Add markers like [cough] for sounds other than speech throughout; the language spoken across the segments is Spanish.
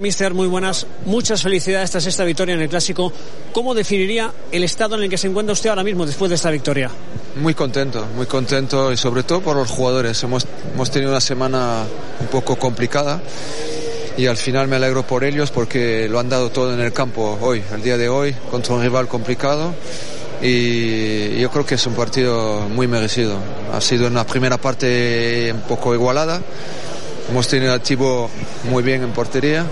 Mister, muy buenas. Muchas felicidades tras esta victoria en el Clásico. ¿Cómo definiría el estado en el que se encuentra usted ahora mismo después de esta victoria? Muy contento, muy contento y sobre todo por los jugadores. Hemos, hemos tenido una semana un poco complicada y al final me alegro por ellos porque lo han dado todo en el campo hoy, el día de hoy, contra un rival complicado y yo creo que es un partido muy merecido. Ha sido una primera parte un poco igualada. Hemos tenido activo muy bien en portería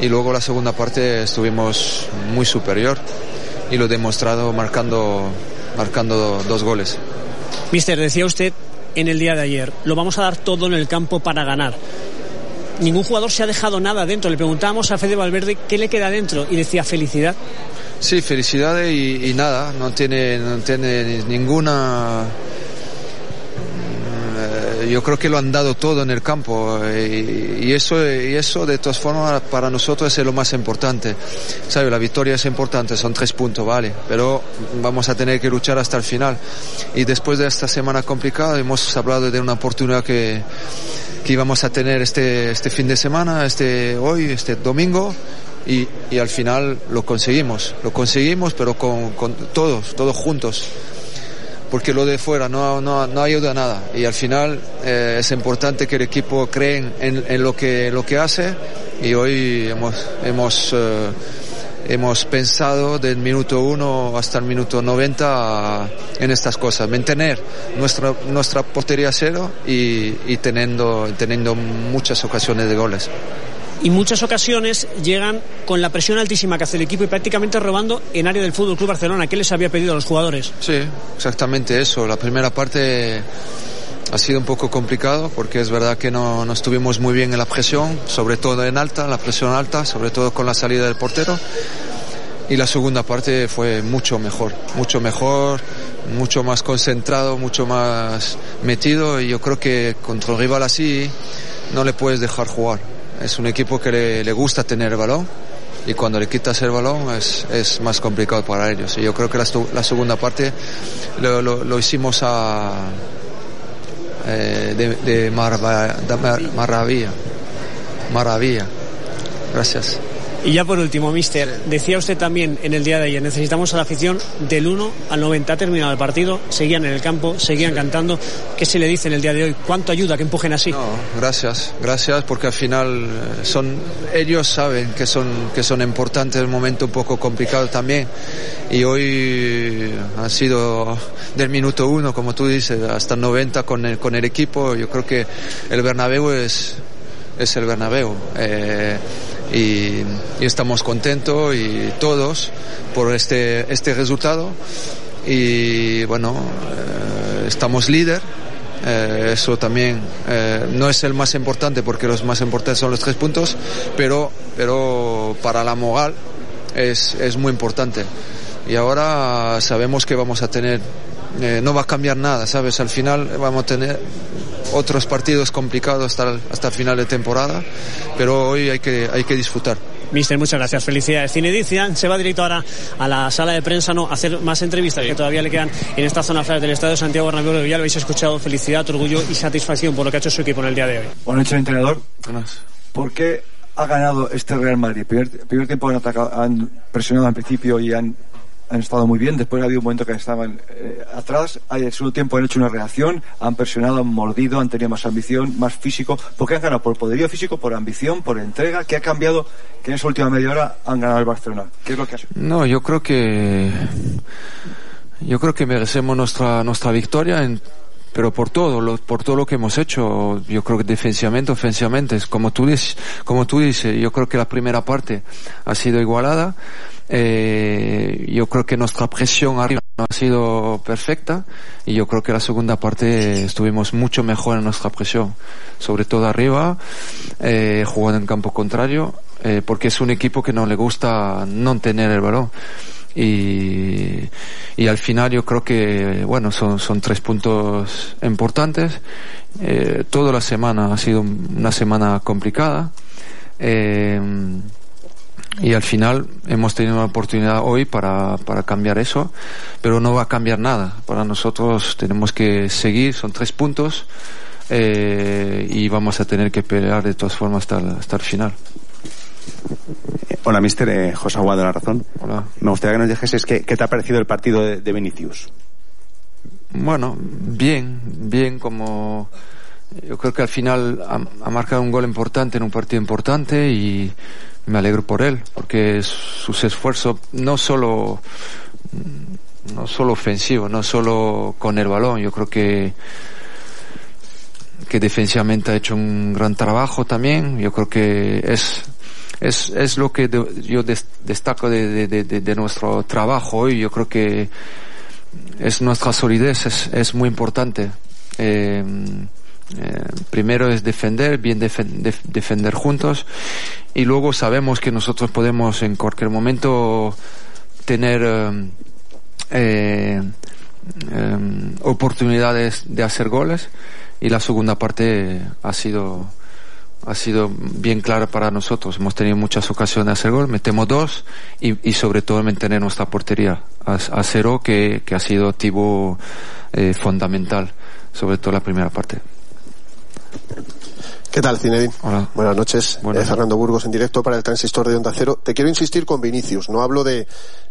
y luego la segunda parte estuvimos muy superior y lo demostrado marcando, marcando dos goles. Mister, decía usted en el día de ayer, lo vamos a dar todo en el campo para ganar. Ningún jugador se ha dejado nada dentro. Le preguntábamos a Fede Valverde qué le queda dentro y decía felicidad. Sí, felicidades y, y, nada, no tiene, no tiene ninguna yo creo que lo han dado todo en el campo y, y, eso, y eso de todas formas para nosotros es lo más importante. ¿Sabe? La victoria es importante, son tres puntos, vale, pero vamos a tener que luchar hasta el final. Y después de esta semana complicada hemos hablado de una oportunidad que, que íbamos a tener este, este fin de semana, este hoy, este domingo. Y, y al final lo conseguimos, lo conseguimos, pero con, con todos, todos juntos porque lo de fuera no, no, ayuda a nada. Y al final eh, es importante que el equipo cree en, en, lo, que, lo que hace. Y hoy hemos, hemos, eh, hemos pensado del minuto 1 hasta el minuto 90 en estas cosas, mantener nuestra, nuestra portería cero y, y teniendo, teniendo muchas ocasiones de goles y muchas ocasiones llegan con la presión altísima que hace el equipo y prácticamente robando en área del Fútbol Club Barcelona. ¿Qué les había pedido a los jugadores? Sí, exactamente eso. La primera parte ha sido un poco complicado porque es verdad que no, no estuvimos muy bien en la presión, sobre todo en alta, la presión alta, sobre todo con la salida del portero. Y la segunda parte fue mucho mejor, mucho mejor, mucho más concentrado, mucho más metido y yo creo que contra un rival así no le puedes dejar jugar es un equipo que le, gusta tener el balón y cuando le quitas el balón es, más complicado para ellos. Y yo creo que la, segunda parte lo, lo, hicimos a, eh, de, de, marva, maravilla. Maravilla. Gracias. Y ya por último, mister, decía usted también en el día de ayer, necesitamos a la afición del 1 al 90. Ha terminado el partido, seguían en el campo, seguían cantando. ¿Qué se le dice en el día de hoy? ¿Cuánto ayuda que empujen así? No, gracias, gracias, porque al final son, ellos saben que son, que son importantes, un momento un poco complicado también. Y hoy ha sido del minuto 1, como tú dices, hasta el 90 con el, con el equipo. Yo creo que el Bernabéu es, es el Bernabéu. Eh, y, estamos contentos y todos por este, este resultado y bueno, eh, estamos líder. Eh, eso también eh, no es el más importante porque los más importantes son los tres puntos, pero, pero para la moral es, es muy importante. Y ahora sabemos que vamos a tener, no va a cambiar nada, ¿sabes? Al final vamos a tener otros partidos complicados hasta, hasta el final de temporada, pero hoy hay que, hay que disfrutar. Mister, muchas gracias. Felicidades. Zinedine se va directo ahora a la sala de prensa, no, a hacer más entrevistas sí. que todavía le quedan en esta zona del Estadio Santiago Bernabéu. Ya lo habéis escuchado. Felicidad, orgullo y satisfacción por lo que ha hecho su equipo en el día de hoy. Buenas noches, entrenador. Buenas. ¿Por qué ha ganado este Real Madrid? Primer, primer tiempo han, atacado, han presionado al principio y han han estado muy bien. Después ha habido un momento que estaban eh, atrás. El segundo tiempo han hecho una reacción, han presionado, han mordido, han tenido más ambición, más físico. ¿Por qué han ganado? ¿Por poderío físico, por ambición, por entrega? ¿Qué ha cambiado que en esa última media hora han ganado el Barcelona? ¿Qué es lo que ha hecho? No, yo creo que yo creo que merecemos nuestra nuestra victoria en pero por todo, lo, por todo lo que hemos hecho, yo creo que defensivamente, ofensivamente, como tú dices, como tú dices, yo creo que la primera parte ha sido igualada, eh, yo creo que nuestra presión arriba no ha sido perfecta y yo creo que la segunda parte estuvimos mucho mejor en nuestra presión, sobre todo arriba, eh, jugando en campo contrario, eh, porque es un equipo que no le gusta no tener el balón y, y al final yo creo que bueno son, son tres puntos importantes. Eh, toda la semana ha sido una semana complicada. Eh, y al final hemos tenido una oportunidad hoy para, para cambiar eso pero no va a cambiar nada. Para nosotros tenemos que seguir son tres puntos eh, y vamos a tener que pelear de todas formas hasta, hasta el final Hola, mister. Eh, José Aguado La Razón. Hola. Me gustaría que nos dijeses qué, qué te ha parecido el partido de, de Vinicius. Bueno, bien, bien como yo creo que al final ha, ha, marcado un gol importante en un partido importante y me alegro por él, porque sus esfuerzos no solo no solo ofensivo, no solo con el balón, yo creo que que defensivamente ha hecho un gran trabajo también, yo creo que es es, es lo que yo des, destaco de, de, de, nuestro trabajo hoy, yo creo que es nuestra solidez, es, es muy importante. Eh, eh, primero es defender, bien defen def defender juntos y luego sabemos que nosotros podemos en cualquier momento tener eh, eh, oportunidades de hacer goles y la segunda parte ha sido ha sido bien clara para nosotros. Hemos tenido muchas ocasiones de hacer gol, metemos dos y, y sobre todo mantener nuestra portería a, a cero que, que, ha sido activo eh, fundamental, sobre todo la primera parte. ¿Qué tal, Cinedín? Hola. Buenas noches. Buenas. Eh, Fernando Burgos en directo para el transistor de Onda Cero. Te quiero insistir con Vinicius. No hablo de,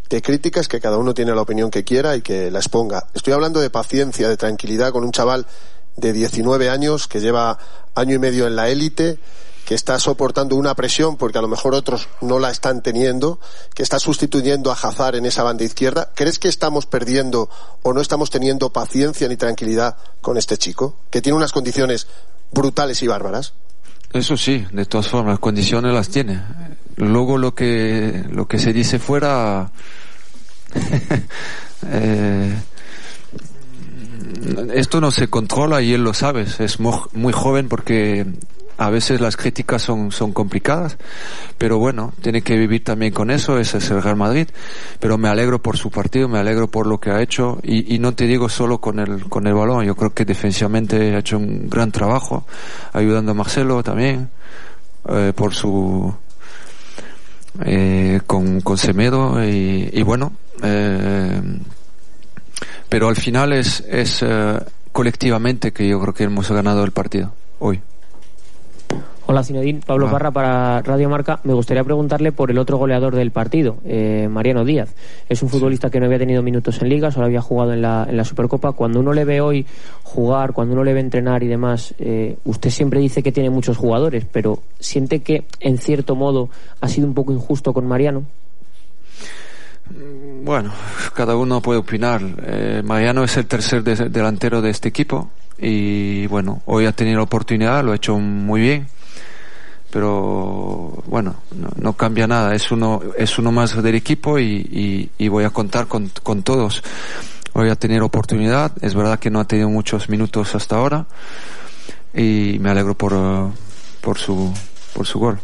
de críticas, que cada uno tiene la opinión que quiera y que la exponga. Estoy hablando de paciencia, de tranquilidad con un chaval de 19 años que lleva año y medio en la élite, que está soportando una presión porque a lo mejor otros no la están teniendo, que está sustituyendo a Hazard en esa banda izquierda. ¿Crees que estamos perdiendo o no estamos teniendo paciencia ni tranquilidad con este chico, que tiene unas condiciones brutales y bárbaras? Eso sí, de todas formas, condiciones las tiene. Luego lo que, lo que se dice fuera, [laughs] eh, esto no se controla y él lo sabe. Es muy joven porque a veces las críticas son, son complicadas, pero bueno, tiene que vivir también con eso, ese es el Real Madrid, pero me alegro por su partido, me alegro por lo que ha hecho. Y, y no te digo solo con el, con el balón, yo creo que defensivamente ha hecho un gran trabajo, ayudando a Marcelo también, eh, por su, eh, con, con Semedo. Y, y bueno, eh, pero al final es, es uh, colectivamente que yo creo que hemos ganado el partido hoy. Hola Zinedine, Pablo Hola. Parra para Radio Marca. Me gustaría preguntarle por el otro goleador del partido, eh, Mariano Díaz. Es un futbolista que no había tenido minutos en Liga, solo había jugado en la, en la Supercopa. Cuando uno le ve hoy jugar, cuando uno le ve entrenar y demás, eh, usted siempre dice que tiene muchos jugadores, pero ¿siente que en cierto modo ha sido un poco injusto con Mariano? Bueno, [laughs] cada uno puede opinar. Eh, Mariano es el tercer de delantero de este equipo y bueno, hoy ha tenido la oportunidad, lo ha hecho muy bien, pero bueno, no, no cambia nada, es uno, es uno más del equipo y, y, voy a contar con, con, todos. Hoy ha tenido oportunidad, es verdad que no ha tenido muchos minutos hasta ahora y me alegro por, por, su, por su gol.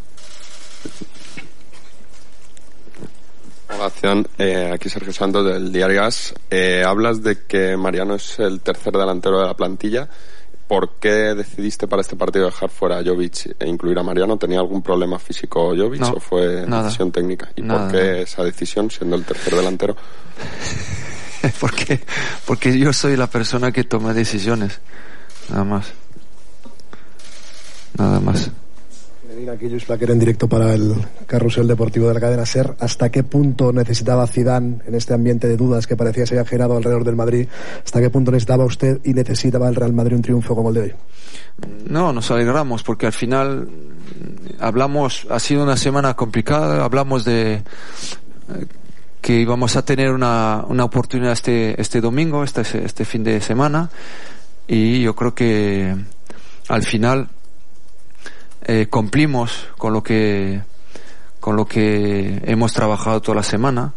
Eh, aquí Sergio Santos del Diario Gas. Eh, hablas de que Mariano es el tercer delantero de la plantilla. ¿Por qué decidiste para este partido dejar fuera a Jovic e incluir a Mariano? ¿Tenía algún problema físico Jovic no, o fue nada. decisión técnica? ¿Y nada, por qué nada. esa decisión siendo el tercer delantero? [laughs] porque, porque yo soy la persona que toma decisiones. Nada más. Nada más. Aquí Luis Plaquer en directo para el carrusel deportivo de la cadena SER. ¿Hasta qué punto necesitaba Zidane en este ambiente de dudas que parecía se había generado alrededor del Madrid? ¿Hasta qué punto necesitaba usted y necesitaba el Real Madrid un triunfo como el de hoy? No, nos alegramos porque al final hablamos, ha sido una semana complicada, hablamos de eh, que íbamos a tener una, una oportunidad este, este domingo, este, este fin de semana y yo creo que al final eh, cumplimos con lo que con lo que hemos trabajado toda la semana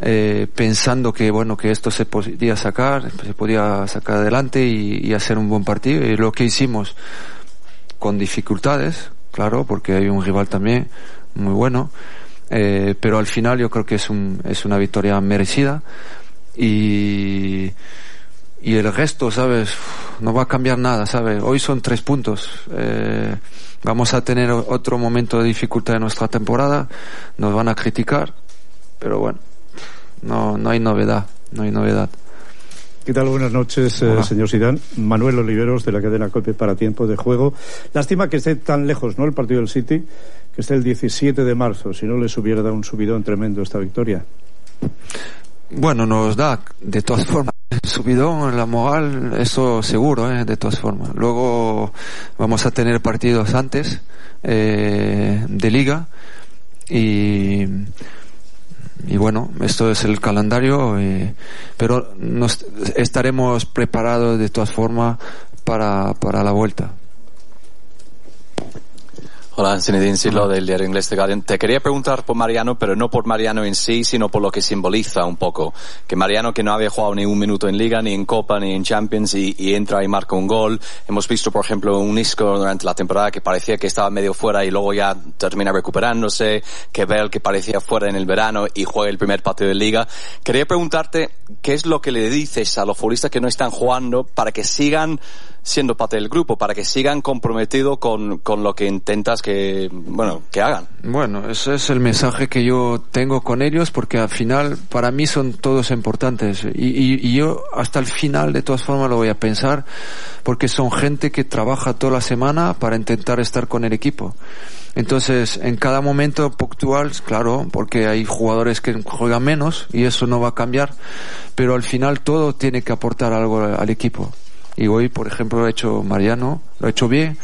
eh, pensando que bueno que esto se podía sacar se podía sacar adelante y, hacer un buen partido. Y lo que hicimos con dificultades claro porque hay un rival también muy bueno eh, pero al final yo creo que es un es una victoria merecida. Y y el resto, ¿sabes? No va a cambiar nada, ¿sabes? Hoy son tres puntos. Eh, vamos a tener otro momento de dificultad en nuestra temporada. Nos van a criticar, pero bueno, no, no hay novedad, no hay novedad. ¿Qué tal? Buenas noches, eh, señor Sidán. Manuel Oliveros, de la cadena COPE para Tiempo de Juego. Lástima que esté tan lejos, ¿no? El partido del City, que Este es el 17 de marzo, si no les hubiera dado un subidón tremendo esta victoria. Bueno, nos da, de todas formas, subidón, la moral, eso seguro, ¿eh? de todas formas. Luego vamos a tener partidos antes eh, de liga y y bueno, esto es el calendario, eh, pero estaremos preparados de todas formas para, para la vuelta. Hola, Zinedine Silo del diario inglés The Guardian. Te quería preguntar por Mariano, pero no por Mariano en sí, sino por lo que simboliza un poco. Que Mariano, que no había jugado ni un minuto en Liga, ni en Copa, ni en Champions, y, entra y marca un gol. Hemos visto, por ejemplo, un Isco durante la temporada que parecía que estaba medio fuera y luego ya termina recuperándose. Que Bell, que parecía fuera en el verano y juega el primer partido de Liga. Quería preguntarte, ¿qué es lo que le dices a los futbolistas que no están jugando para que sigan siendo parte del grupo, para que sigan comprometidos con, con lo que intentas que, bueno, que hagan. Bueno, ese es el mensaje que yo tengo con ellos porque al final para mí son todos importantes y, y, yo hasta el final de todas formas lo voy a pensar porque son gente que trabaja toda la semana para intentar estar con el equipo. Entonces, en cada momento puntual, claro, porque hay jugadores que juegan menos y eso no va a cambiar, pero al final todo tiene que aportar algo al equipo. Y hoy, por ejemplo, lo ha hecho Mariano, lo ha hecho bien.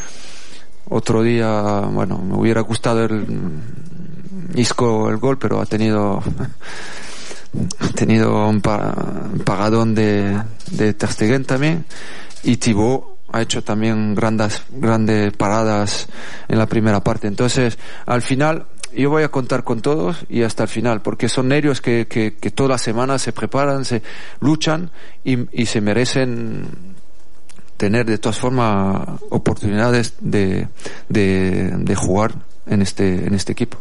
Otro día, bueno, me hubiera gustado el Isco el gol, pero ha tenido [laughs] ha tenido un, pagadón de, de Ter también. Y Thibaut ha hecho también grandes, grandes paradas en la primera parte. Entonces, al final, yo voy a contar con todos y hasta el final, porque son nervios que, que, que todas las semanas se preparan, se luchan y, y se merecen tener de todas formas oportunidades de, de, de jugar en este, en este equipo.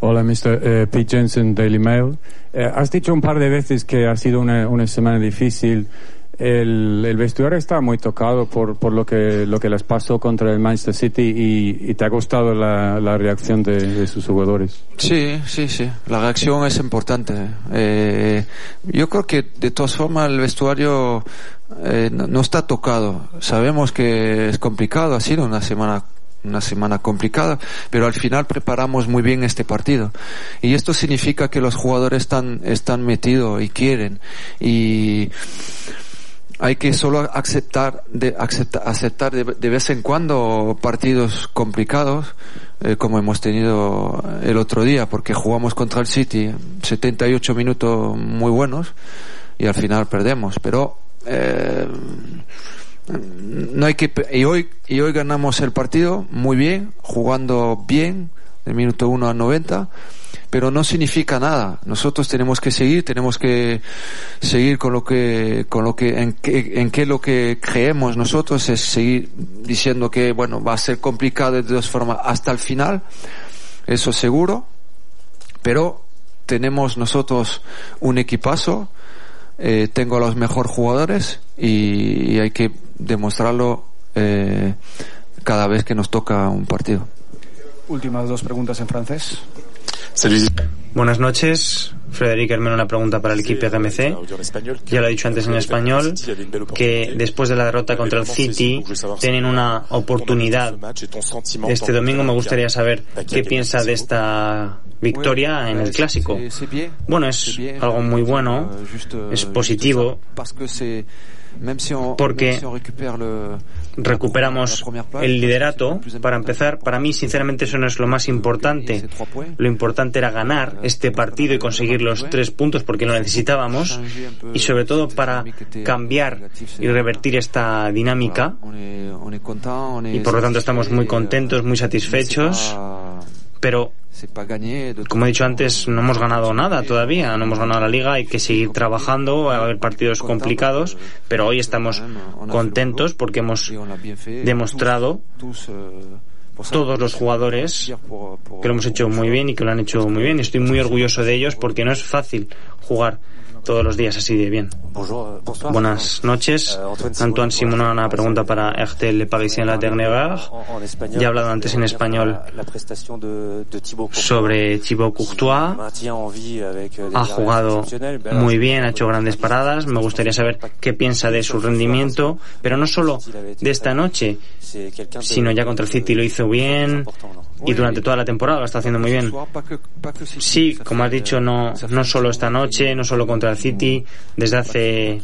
Hola, Mr. Eh, Pete Jensen, Daily Mail. Eh, has dicho un par de veces que ha sido una, una semana difícil. El, el, vestuario está muy tocado por, por lo, que, lo que les pasó contra el Manchester City y, y te ha gustado la, la reacción de, de, sus jugadores. Sí, sí, sí. La reacción es importante. Eh, yo creo que de todas formas el vestuario eh, no, está tocado. Sabemos que es complicado, ha sido una semana una semana complicada, pero al final preparamos muy bien este partido. Y esto significa que los jugadores están, están metidos y quieren. Y hay que solo aceptar de, aceptar de, vez en cuando partidos complicados, eh, como hemos tenido el otro día, porque jugamos contra el City 78 minutos muy buenos y al final perdemos. Pero eh, no hay que y hoy y hoy ganamos el partido muy bien jugando bien del minuto 1 al 90 pero no significa nada. Nosotros tenemos que seguir tenemos que seguir con lo que con lo que en que en qué lo que creemos nosotros es seguir diciendo que bueno va a ser complicado de dos formas hasta el final eso seguro pero tenemos nosotros un equipazo eh, tengo a los mejores jugadores y, y, hay que demostrarlo eh, cada vez que nos toca un partido. Últimas dos preguntas en francés. Buenas noches. Frederic Hermeno, una pregunta para el equipo RMC. Ya lo he dicho antes en español, que después de la derrota contra el City tienen una oportunidad. Este domingo me gustaría saber qué piensa de esta victoria en el clásico. Bueno, es algo muy bueno, es positivo, porque recuperamos el liderato. Para empezar, para mí, sinceramente, eso no es lo más importante. Lo importante era ganar este partido y conseguir los tres puntos porque lo necesitábamos. Y sobre todo para cambiar y revertir esta dinámica. Y por lo tanto estamos muy contentos, muy satisfechos. Pero como he dicho antes, no hemos ganado nada todavía, no hemos ganado la liga, hay que seguir trabajando, va a haber partidos complicados, pero hoy estamos contentos porque hemos demostrado todos los jugadores que lo hemos hecho muy bien y que lo han hecho muy bien. Estoy muy orgulloso de ellos porque no es fácil jugar todos los días así de bien. Buenas noches. Antoine Simon, una pregunta para RTL Parisien La Dernière Ya he hablado antes en español sobre Thibaut Courtois. Ha jugado muy bien, ha hecho grandes paradas. Me gustaría saber qué piensa de su rendimiento, pero no solo de esta noche, sino ya contra el City lo hizo bien y durante toda la temporada lo está haciendo muy bien. Sí, como has dicho, no, no solo esta noche, no solo contra el City, desde hace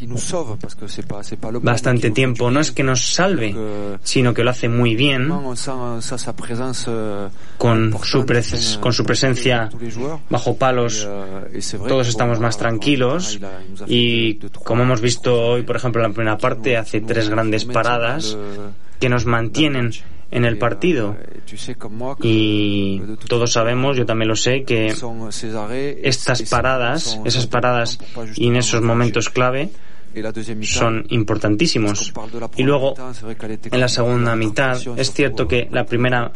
bastante tiempo. No es que nos salve, sino que lo hace muy bien con su, con su presencia bajo palos. Todos estamos más tranquilos y como hemos visto hoy, por ejemplo, en la primera parte, hace tres grandes paradas que nos mantienen en el partido. Y todos sabemos, yo también lo sé, que estas paradas, esas paradas y en esos momentos clave, son importantísimos. Y luego, en la segunda mitad, es cierto que la primera,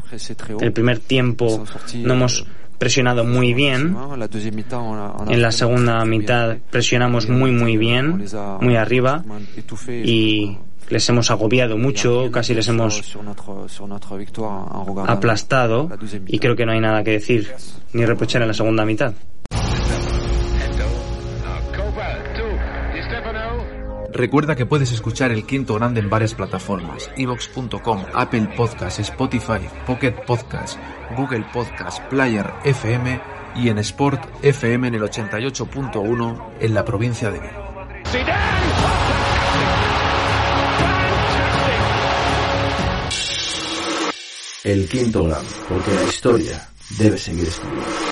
el primer tiempo no hemos presionado muy bien. En la segunda mitad presionamos muy muy bien, muy arriba y les hemos agobiado mucho, casi les hemos aplastado y creo que no hay nada que decir ni reprochar en la segunda mitad. Recuerda que puedes escuchar El Quinto Grande en varias plataformas, evox.com, Apple Podcasts, Spotify, Pocket Podcasts, Google Podcasts, Player FM y en Sport FM en el 88.1 en la provincia de Vigo. El Quinto Grande, porque la historia debe seguir escribiendo.